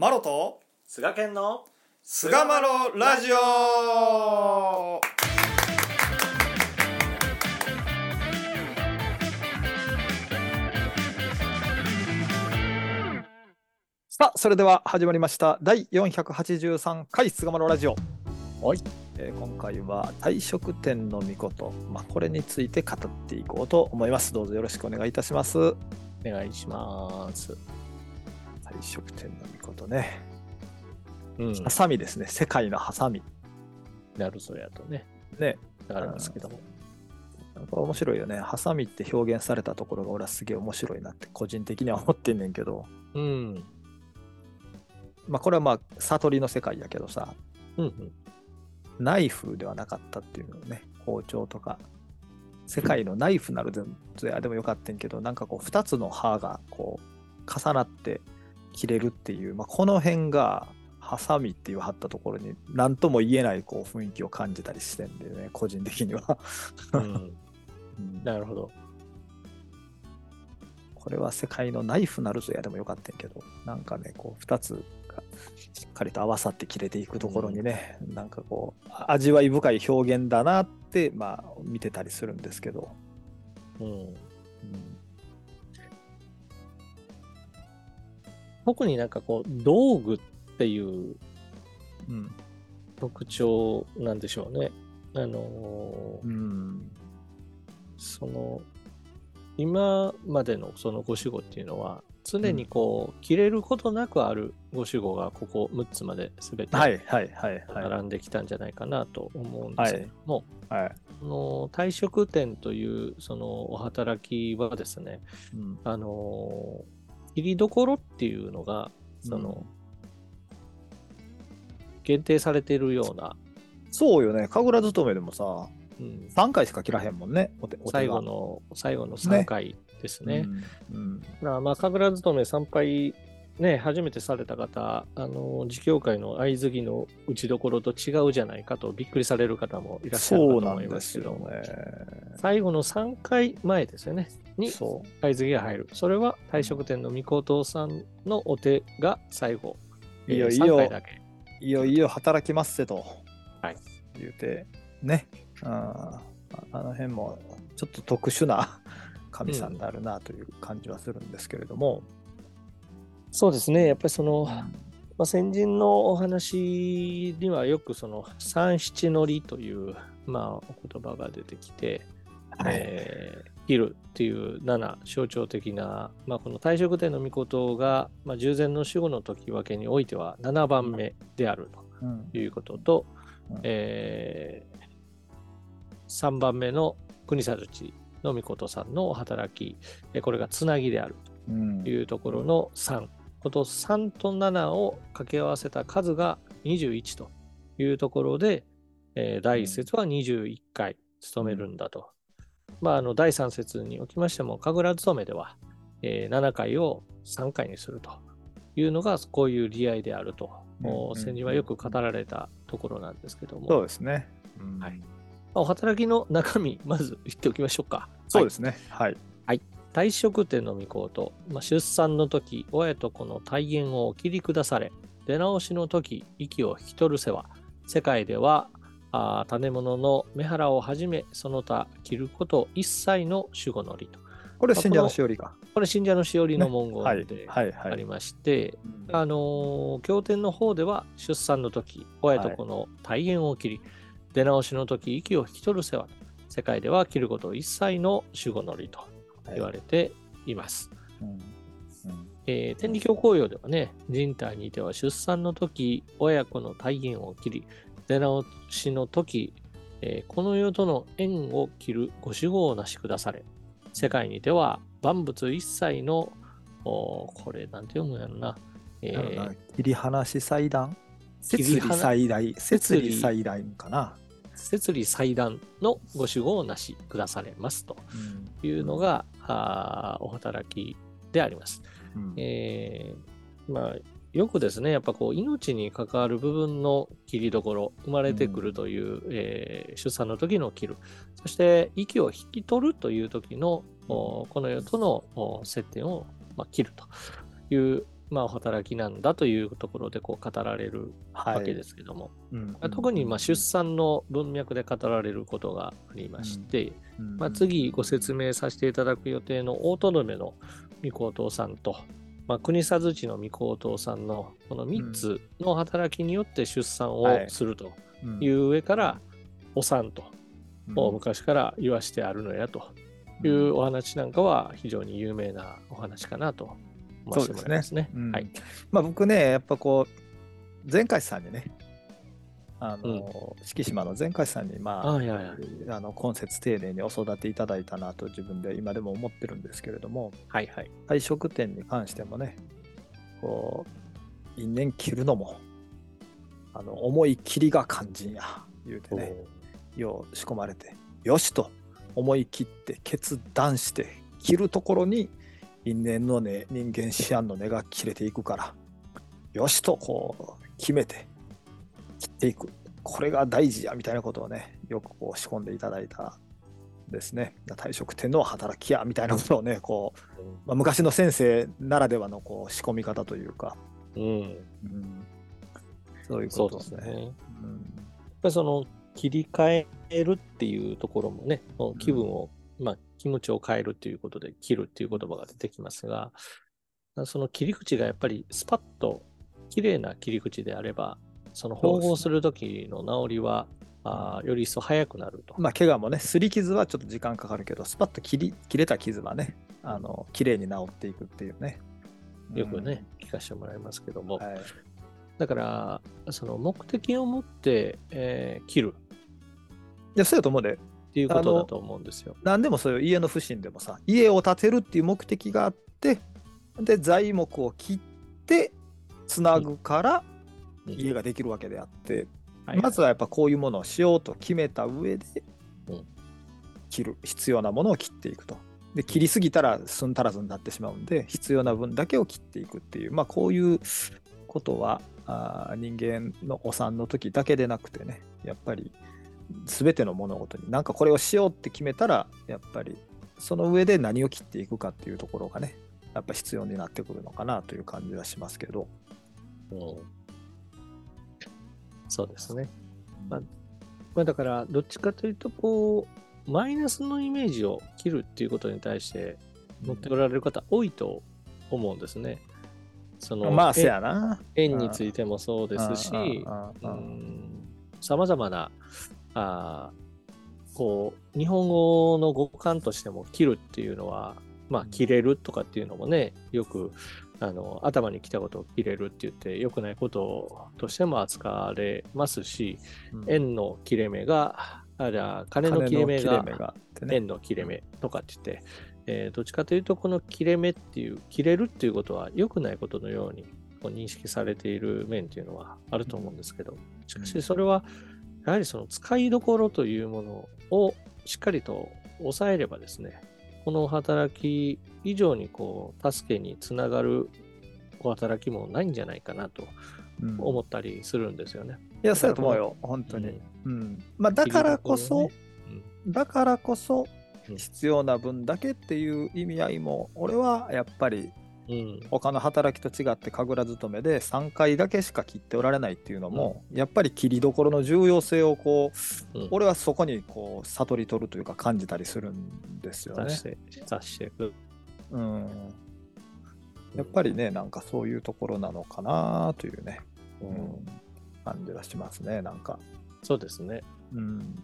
マロと菅健の菅マロラジオ。さあそれでは始まりました。第483回菅マロラジオ。はい、えー今回は退職店の御事、まあ、これについて語っていこうと思います。どうぞよろしくお願いいたします。お願いします。退職店の御事ねうんハサミですね世界のハサミなるそやとね、ねありますけども。なんか面白いよね。ハサミって表現されたところが俺はすげえ面白いなって個人的には思ってんねんけど、うん。まあこれはまあ悟りの世界やけどさ、うんうん。ナイフではなかったっていうのね、包丁とか。世界のナイフなるででもよかったんけど、なんかこう2つの刃がこう重なって切れるっていう、まあ、この辺がハサミっていう貼ったところに何とも言えないこう雰囲気を感じたりしてんでね、個人的には。うん、うんなるほど。これは世界のナイフなるぞやでもよかったんやけど、なんかね、こう、2つがしっかりと合わさって切れていくところにね、なんかこう、あ味わい深い表現だなって、まあ、見てたりするんですけど、うん。うん特になんかこう、道具っていううん。特徴なんでしょうね。あのーうん。その、今までのそのご守護っていうのは、常にこう、切れることなくあるご守護がここ6つまで全てはいはいはいはい。並んできたんじゃないかなと思うんですけども、はい。その退職店というそのお働きはですね、うん。あの切りどころっていうのがその、限定されているような、そうよね、神楽勤めでもさ、うん。3回しか切らへんもんね、お手お手が最後の最後の3回ですね。うん。うん。まあ神楽勤め参拝ね、初めてされた方、あの、自教会の相継ぎの打ちどころと違うじゃないかとびっくりされる方もいらっしゃると思いますけども、ね。最後の3回前ですよね、に。相継ぎが入る。それは退職店の御子さんのお手が最後、えーいいよいいよ3回だけ。いよいよ働きますせと、はい言うて、ね、うんああの辺もちょっと特殊な神さんであるなという感じはするんですけれども、そうですね、やっぱりその、まあ、先人のお話にはよくその三七のりという、まあ、お言葉が出てきて、はい。えー切るっていう7象徴的な、まあ、この退職天の御事が、まあ、従前の守護の時分けにおいては7番目であるうん。ということと、うん。え3番目の国定地の御事さんのお働き、えーこれがつなぎであるうん。というところの3。この3と7を掛け合わせた数が21というところで、えー第1節は21回務めるんだと。まあ、あの第3節におきましても、神楽勤めでは、えー7回を3回にするというのが、こういう利合であると、もう先人はよく語られたところなんですけども、そうですね。うんはいお働きの中身、まず言っておきましょうか。そうですね。はい。退職店の御事、まあ、出産の時、親と子の体言をお切り下され、出直しの時、息を引き取る世話、世界では、あー種物の目腹をはじめ、その他切ること一切の守護のりと。これ信者のしおりか。これ、信者のしおりの文はい言ではいはい。ありまして、うんあのー経典の方では、出産の時、親と子の体言を切り、出直しの時、息を引き取る世話、世界では切ること一切の守護のりと言われています。えー天理教公用ではね、人体にては出産の時、親子の体言を切り、出直しの時、えーこの世との縁を切るご守護をなしくだされ、世界にては万物一切の、これなんて読むんやろな、えーな切り離し祭壇？切り離祭壇？摂理祭壇かな？摂理祭壇のご守護をなしくだされます。というのが、あーお働きであります。うん。えーまあ、よくですね、やっぱこう命に関わる部分の切りどころ、生まれてくるという、えー出産の時の切る、そして息を引き取るという時の、おこの世とのお接点を、まあ、切るというまあ、働きなんだというところでこう語られるわけですけども、うんまあ特にまあ出産の文脈で語られることがありまして、うん。まあ、次ご説明させていただく予定の大とどめの御子お父さんと、まあ、国定地の御子お父さんのこの3つの働きによって出産をはい。するとうん。いう上から、お産と、うん。もう昔から言わしてあるのやというお話なんかは非常に有名なお話かなと思わせてもらいますね。うんはい。まあ僕ね、やっぱこう、前回さんにね、あの、四季島の前回さんに、まあ、はいはいはい。あの今節丁寧にお育ていただいたなと自分で今でも思ってるんですけれども、はいはい。退職点に関してもね、こう、因縁切るのも、あの思い切りが肝心や、言うてね、よう仕込まれて、よしと思い切って決断して切るところに因縁の根、人間思案の根が切れていくから、よしとこう決めて切っていく。これが大事やみたいなことをね、よくこう仕込んでいただいたですね。退職点の働きやみたいなことをね、こう、まあ、昔の先生ならではのこう仕込み方というか、うん。うん、そういうことですね。ですね。やっうんぱりその切り替えるっていうところもね、気分を、まあ気持ちを変えるっていうことで切るっていう言葉が出てきますが、その切り口がやっぱりスパッと綺麗な切り口であれば、その縫合する時の治りは、あーより一層早くなると。まあ、怪我もね、すり傷はちょっと時間かかるけど、スパッと切り切れた傷はね、あの綺麗に治っていくっていうね。よくね、聞かせてもらいますけども、うん。はいだから、その目的を持って、えー切るいや、そうやと思うで、っていうことだと思うんですよ。何でもそういう家の不審でもさ、家を建てるっていう目的があって、で、材木を切って、つなぐからうん家ができるわけであって、はいまずはやっぱこういうものをしようと決めた上でうん、切る、必要なものを切っていくと。で、切りすぎたら寸足らずになってしまうんで、必要な分だけを切っていくっていう、まあこういうことは、あー人間のお産の時だけでなくてね、やっぱり全ての物事に、なんかこれをしようって決めたら、やっぱりその上で何を切っていくかっていうところがね、やっぱ必要になってくるのかなという感じはしますけど。うんそうですね。まあまあ、だから、どっちかというと、こう、マイナスのイメージを切るっていうことに対して持っておられる方多いと思うんですね。そのまあ、せやな。縁縁についてもそうですし、さまざまなあーこう日本語の語感としても切るっていうのは、まあ、切れるとかっていうのもねよくあの頭に来たことを切れるって言って良くないこととしても扱われますし、円の切れ目があじゃあ金の切れ目が円の切れ目とかって言って、えーどっちかというとこの切れ目っていう切れるっていうことは良くないことのようにこう認識されている面っていうのはあると思うんですけどしかしそれはやはりその使いどころというものをしっかりと抑えればですねこの働き以上にこう助けにつながるお働きもないんじゃないかなとうん。思ったりするんですよね。いや、そうやと思うよ、本当に。うん。まあ、だからこそ、だからこそうん。必要な分だけっていう意味合いも、俺はやっぱりうん。うん他の働きと違って神楽勤めで3回だけしか切っておられないっていうのも、やっぱり切りどころの重要性をこう、うん。俺はそこにこう悟り取るというか感じたりするんですよね。うん、やっぱりね、なんかそういうところなのかなというね、うん、感じがしますね、なんか。そうですね。うん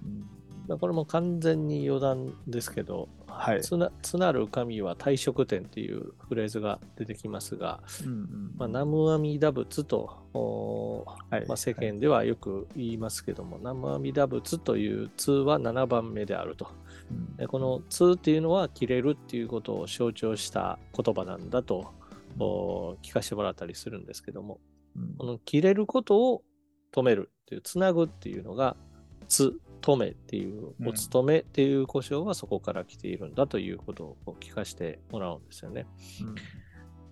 まあこれも完全に余談ですけど、はい。つなつなる神は退職点っていうフレーズが出てきますが、うんうんまあ、南無阿弥陀仏と、おはい。まあ、世間ではよく言いますけども、南無阿弥陀仏という通は7番目であると。うん。でこの通っていうのは切れるっていうことを象徴した言葉なんだと、お聞かせてもらったりするんですけども、うん。この切れることを止めるっていう、つなぐっていうのが、つ、止めっていうう、んお勤めっていう故障はそこから来ているんだということを聞かせてもらうんですよね。うん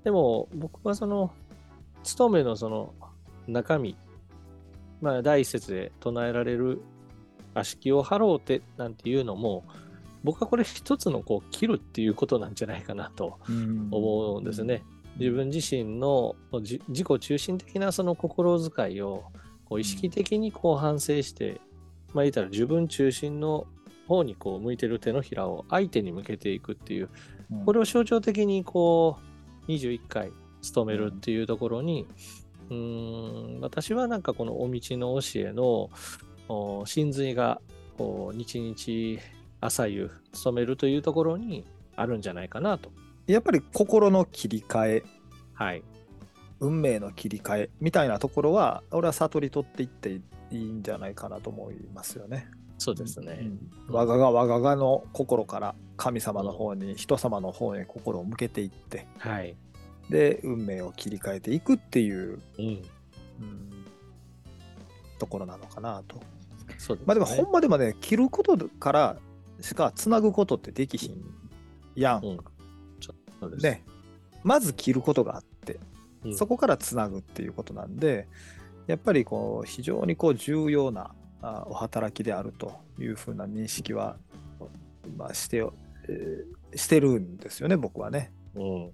でも、僕はその、勤めのその中身、まあ、第一節で唱えられる、悪しきを払うてなんていうのも、僕はこれ一つのこう切るっていうことなんじゃないかなとうん思うんですね。自分自身のじ自己中心的なその心遣いをこう意識的にこう反省して、まあ言ったら自分中心の方にこう向いてる手のひらを相手に向けていくっていううんこれを象徴的にこう21回務めるっていうところに、うーん、私はなんかこのお道の教えのお真髄がこう日々朝夕務めるというところにあるんじゃないかなと。やっぱり心の切り替えはい。運命の切り替えみたいなところは俺は悟り取っていっていいんじゃないかなと思いますよね。そうですね。うん我がが我ががの心から神様の方に、人様の方に心を向けていってはい。で運命を切り替えていくっていう、うん。うんところなのかなと。そうですね。まあでもほんまでもね切ることからしかつなぐことってできひんやん。うんそうです。ねまず切ることがあってうんそこからつなぐっていうことなんで、やっぱりこう非常にこう重要なあお働きであるというふうな認識は、まあ、してよ、えーしてるんですよね、僕はね。うん。う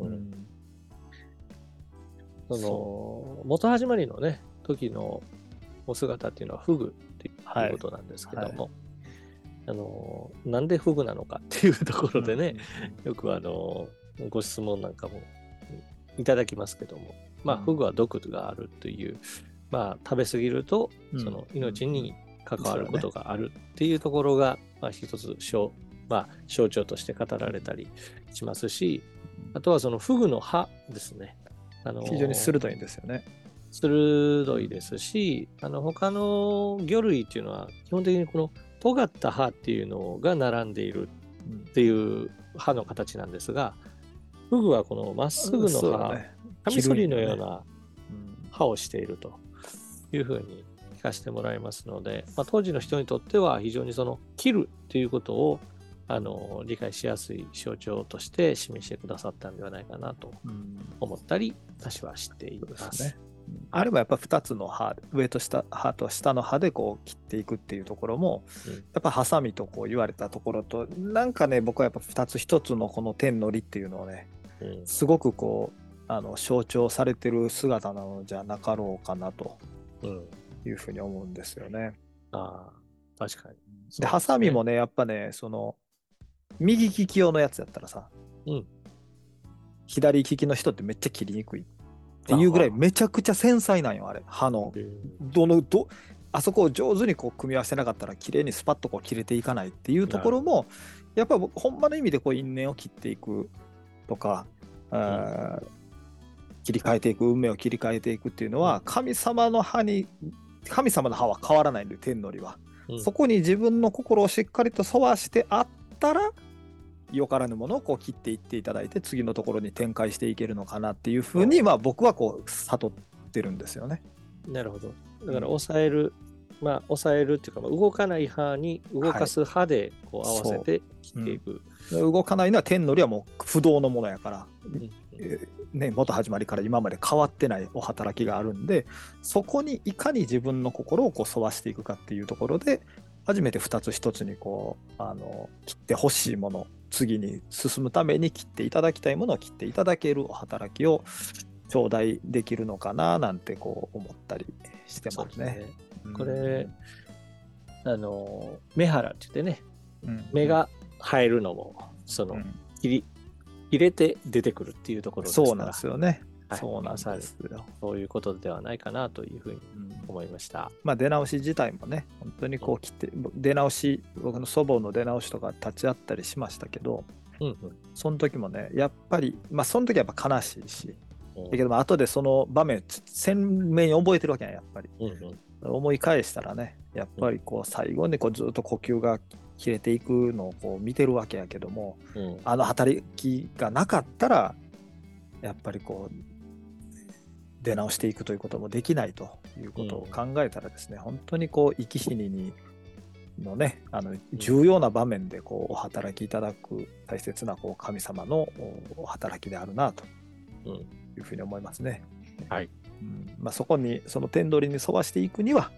うん。んそその元始まりのね時のお姿っていうのはフグっていはいうことなんですけども、あのなんでフグなのかっていうところでね、、よくあのご質問なんかもいただきますけども、まあ、うんフグは毒があるという、まあ、食べ過ぎるとうんその命に関わることがあるっていうところが、まあ、一つ象,、まあ、象徴として語られたりしますしあとはそのフグの歯ですね。あの非常に鋭いんですよね。鋭いですしあの他の魚類っていうのは基本的にこの尖った歯っていうのが並んでいるうんっていう歯の形なんですがフグはこのまっすぐの歯、ね。カミソリのような歯をしているというふうに聞かせてもらいますので、まあ、当時の人にとっては非常にその切るということをあの理解しやすい象徴として示してくださったんではないかなとうん。思ったり私はしています。すね。あれもやっぱ2つの歯上と下歯と下の歯でこう切っていくっていうところも、うん。やっぱハサミとこう言われたところとなんかね僕はやっぱ2つ1つのこの天の理っていうのをねうんすごくこうあの象徴されてる姿なのじゃなかろうかなとうん、いうふうに思うんですよね。ああ確かに。でハサミもねやっぱねその右利き用のやつやったらさ、うん。左利きの人ってめっちゃ切りにくいっていうぐらいあめちゃくちゃ繊細なんよあれ。歯の。うんどのどあそこを上手にこう組み合わせなかったら綺麗にスパッとこう切れていかないっていうところもやっぱ僕ほんまの意味でこう因縁を切っていくとか、あー切り替えていく運命を切り替えていくっていうのは神様の歯に神様の歯は変わらないんで天のりは、うん。そこに自分の心をしっかりと沿わしてあったらよからぬものをこう切っていっていただいて次のところに展開していけるのかなっていうふうに、まあ、僕はこう悟ってるんですよね。なるほど。だから抑える、まあ抑えるっていうか、まあ動かない歯に動かす歯でこう合わせて切っていく。動かないのは天のりはもう不動のものやから、ね、元始まりから今まで変わってないお働きがあるんでそこにいかに自分の心をこう沿わしていくかっていうところで初めて二つ一つにこうあの切ってほしいもの次に進むために切っていただきたいものを切っていただけるお働きを頂戴できるのかななんてこう思ったりしてますね。すね。うんこれ、あの、目腹って言ってね、うん目が生えるのも、その、うん入れて出てくるっていうところですからそうなんですよね。はいそうなんですよ。そういうことではないかなというふうにうん思いました。まあ、出直し自体もね、本当にこう来て、出直し、僕の祖母の出直しとか立ち会ったりしましたけど、うんうんその時もね、やっぱり、まあ、その時はやっぱ悲しいし、うんだけども、後でその場面、つ鮮明に覚えてるわけやん、やっぱり。うんうん思い返したらね、やっぱりこう、最後にこうずっと呼吸が切れていくのをこう見てるわけやけども、うん。あの働きがなかったら、やっぱりこう、出直していくということもできないということを考えたらですね、本当にこう、生き死ににのね、あの重要な場面でこうお働きいただく大切なこう神様のおお働きであるなとうん。いうふうに思いますね。はい。うん。まあ、そこに、その天取りに沿わしていくには、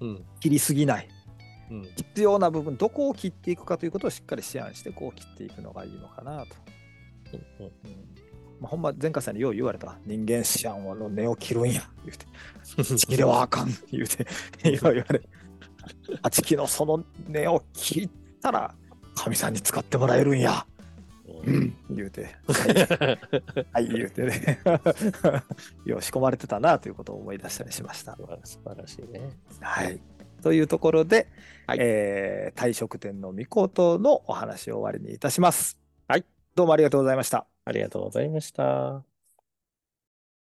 うん。切りすぎない、うん。必要な部分、どこを切っていくかということをしっかり思案して、こう切っていくのがいいのかなと。うんうんうん。まあ、ほんま前回さんによう言われた人間シャンの根を切るんや。言うて。ちきではあかん。言うて。よう言われあちきのその根を切ったら神さんに使ってもらえるんや。うん。言うて。はい、はい、言うてね。よう仕込まれてたなということを思い出したりしました。素晴らしいね。はいというところで、はい。えー大食店の御事のお話を終わりにいたします。はい。どうもありがとうございました。ありがとうございました。